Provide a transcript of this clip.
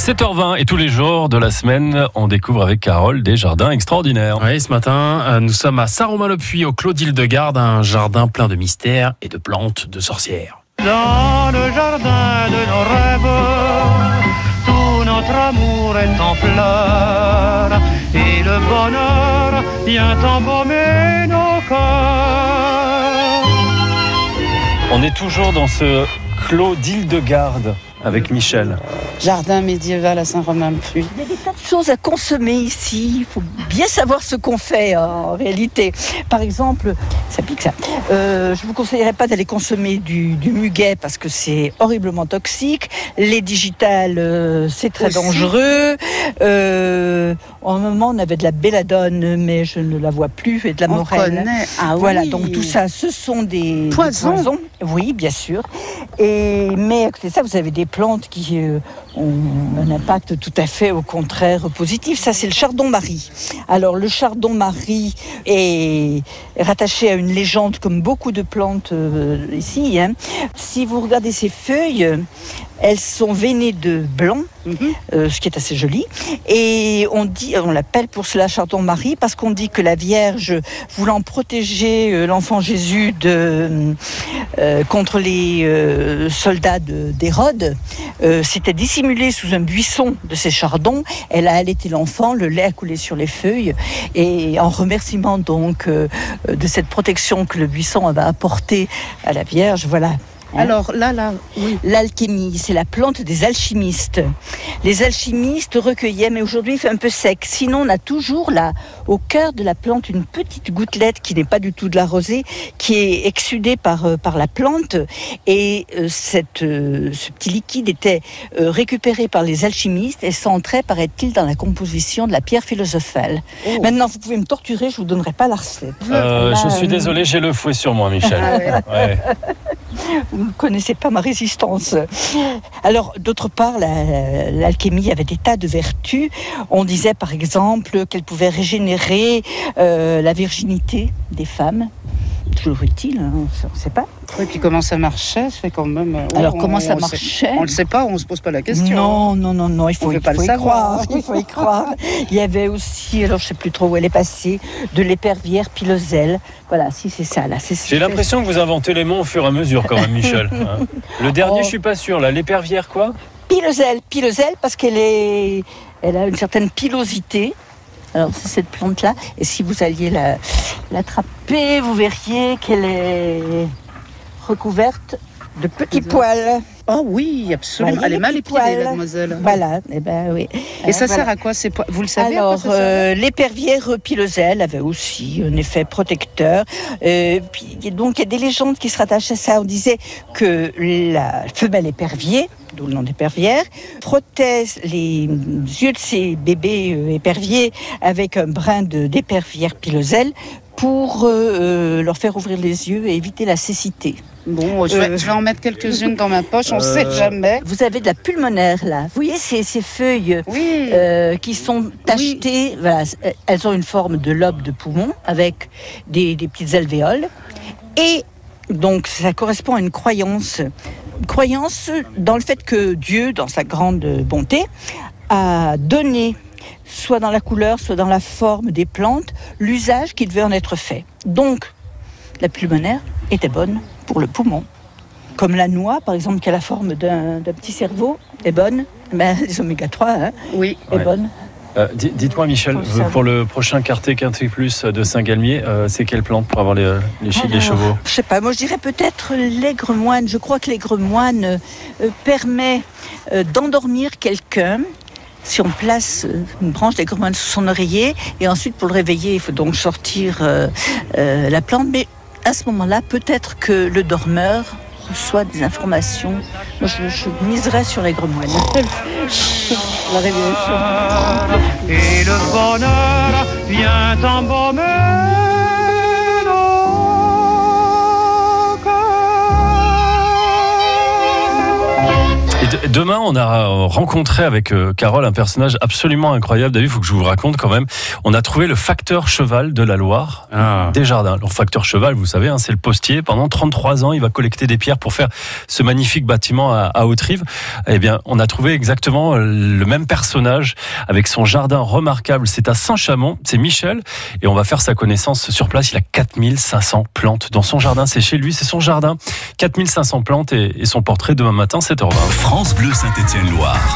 7h20 et tous les jours de la semaine, on découvre avec Carole des jardins extraordinaires. Oui, ce matin, euh, nous sommes à Saint-Romain-le-Puy, au Clos de Garde, un jardin plein de mystères et de plantes de sorcières. Dans le jardin de nos rêves, tout notre amour est en fleurs et le bonheur vient embaumer nos cœurs. On est toujours dans ce Clos d'Île-de-Garde avec Michel. Jardin médiéval à Saint-Romain-Puy. Il y a des tas de choses à consommer ici. Il faut bien savoir ce qu'on fait hein, en réalité. Par exemple, ça pique ça. Euh, je vous conseillerais pas d'aller consommer du, du muguet parce que c'est horriblement toxique. Les digitales, euh, c'est très Aussi. dangereux. Euh, en un moment, on avait de la belladone, mais je ne la vois plus, et de la On morelle. Ah Voilà, oui. donc tout ça, ce sont des Poisons. Oui, bien sûr. Et, mais à côté de ça, vous avez des plantes qui euh, ont un impact tout à fait au contraire positif. Ça, c'est le chardon-marie. Alors, le chardon-marie est rattaché à une légende comme beaucoup de plantes euh, ici. hein. Si vous regardez ces feuilles, elles sont veinées de blanc, Mhm. euh, ce qui est assez joli. Et on dit, on l'appelle pour cela Chardon-Marie parce qu'on dit que la Vierge, voulant protéger euh, l'enfant Jésus de, euh, contre les euh, soldats de- d'Hérode, s'était dissimulée sous un buisson de ces chardons. Elle a allaité l'enfant, le lait a coulé sur les feuilles. Et en remerciement donc de cette protection que le buisson avait apportée à la Vierge, voilà. Alors là, là, oui. L'alchimie, c'est la plante des alchimistes. Les alchimistes recueillaient, mais aujourd'hui il fait un peu sec. Sinon, on a toujours là, au cœur de la plante, une petite gouttelette qui n'est pas du tout de la rosée, qui est exsudée par, euh, par la plante. Et euh, cette, euh, ce petit liquide était euh, récupéré par les alchimistes et s'entrait, paraît-il, dans la composition de la pierre philosophale. Oh. Maintenant, vous pouvez me torturer, je vous donnerai pas la recette. Euh, Là, je suis euh, désolé, j'ai le fouet sur moi, Michel. Ah Ouais. Vous ne connaissez pas ma résistance. Alors, d'autre part, la- l'alchimie avait des tas de vertus. On disait, par exemple, qu'elle pouvait régénérer euh, la virginité des femmes. Toujours utile, hein, on ne sait pas. Et puis comment ça marchait, c'est quand même. euh, Alors, on- comment ça on sait- marchait On le sait pas, on se pose pas la question. Non, non, non, non, il faut, il pas faut le y savoir. croire. Il faut y croire. Il y avait aussi, alors je ne sais plus trop où elle est passée, de l'épervière piloselle. Voilà, si c'est ça, là. c'est- J'ai l'impression que vous inventez les mots au fur et à mesure quand même, Michel. hein. Le dernier, Oh. je suis pas sûr. Là, l'épervière quoi? Piloselle, piloselle parce qu'elle est, elle a une certaine pilosité. Alors c'est cette plante-là. Et si vous alliez la- l'attraper, vous verriez qu'elle est recouverte de petits poils. Oh oui, absolument. Voyez Elle est mal épilée, mademoiselle. Voilà. Eh ben oui. Et ça voilà. sert à quoi ces poils Vous le savez Alors, euh, l'épervière piloselle avait aussi un effet protecteur. Euh, puis, donc, il y a des légendes qui se rattachent à ça. On disait que la femelle épervier, d'où le nom d'épervière, frottait les yeux de ses bébés euh, éperviers avec un brin d'épervière piloselle pour euh, leur faire ouvrir les yeux et éviter la cécité. Bon, je vais, Euh. je vais en mettre quelques-unes dans ma poche, on Euh. sait jamais. Vous avez de la pulmonaire là. Vous voyez ces, ces feuilles Oui. euh, qui sont tachetées. Voilà, euh, elles ont une forme de lobe de poumon avec des, des petites alvéoles. Et donc, ça correspond à une croyance. Une croyance dans le fait que Dieu, dans sa grande bonté, a donné, soit dans la couleur, soit dans la forme des plantes, l'usage qui devait en être fait. Donc, la pulmonaire était bonne pour le poumon. Comme la noix, par exemple, qui a la forme d'un petit cerveau, est bonne. Ben, les oméga 3 hein, Oui. est Ouais. bonne. Euh, di- Dites-moi, Michel, pour le prochain quartier Quintet Plus de Saint-Galmier, euh, c'est quelle plante pour avoir les, les, chi- les Alors, chevaux Je sais pas, moi je dirais peut-être l'aigre moine. Je crois que l'aigre moine euh, permet euh, d'endormir quelqu'un. Si on place euh, une branche d'aigre moine sous son oreiller, et ensuite pour le réveiller, il faut donc sortir euh, euh, la plante. Mais à ce moment-là, peut-être que le dormeur reçoit des informations. Moi, je, miserais sur l'aigre moine. la révélation. Et le bonheur vient embaumer demain, on a rencontré avec euh, Carole un personnage absolument incroyable. David, il faut que je vous raconte quand même. On a trouvé le facteur cheval de la Loire. Ah. Des jardins. Le facteur cheval, vous savez, hein, c'est le postier. Pendant 33 ans, il va collecter des pierres pour faire ce magnifique bâtiment à, à Haute-Rive. Eh bien, on a trouvé exactement euh, le même personnage avec son jardin remarquable. C'est à Saint-Chamond, c'est Michel, et on va faire sa connaissance sur place. Il a 4500 plantes dans son jardin. C'est chez lui, c'est son jardin. 4500 plantes et, et son portrait demain matin, 7h20. France Bleu Saint-Étienne-Loire.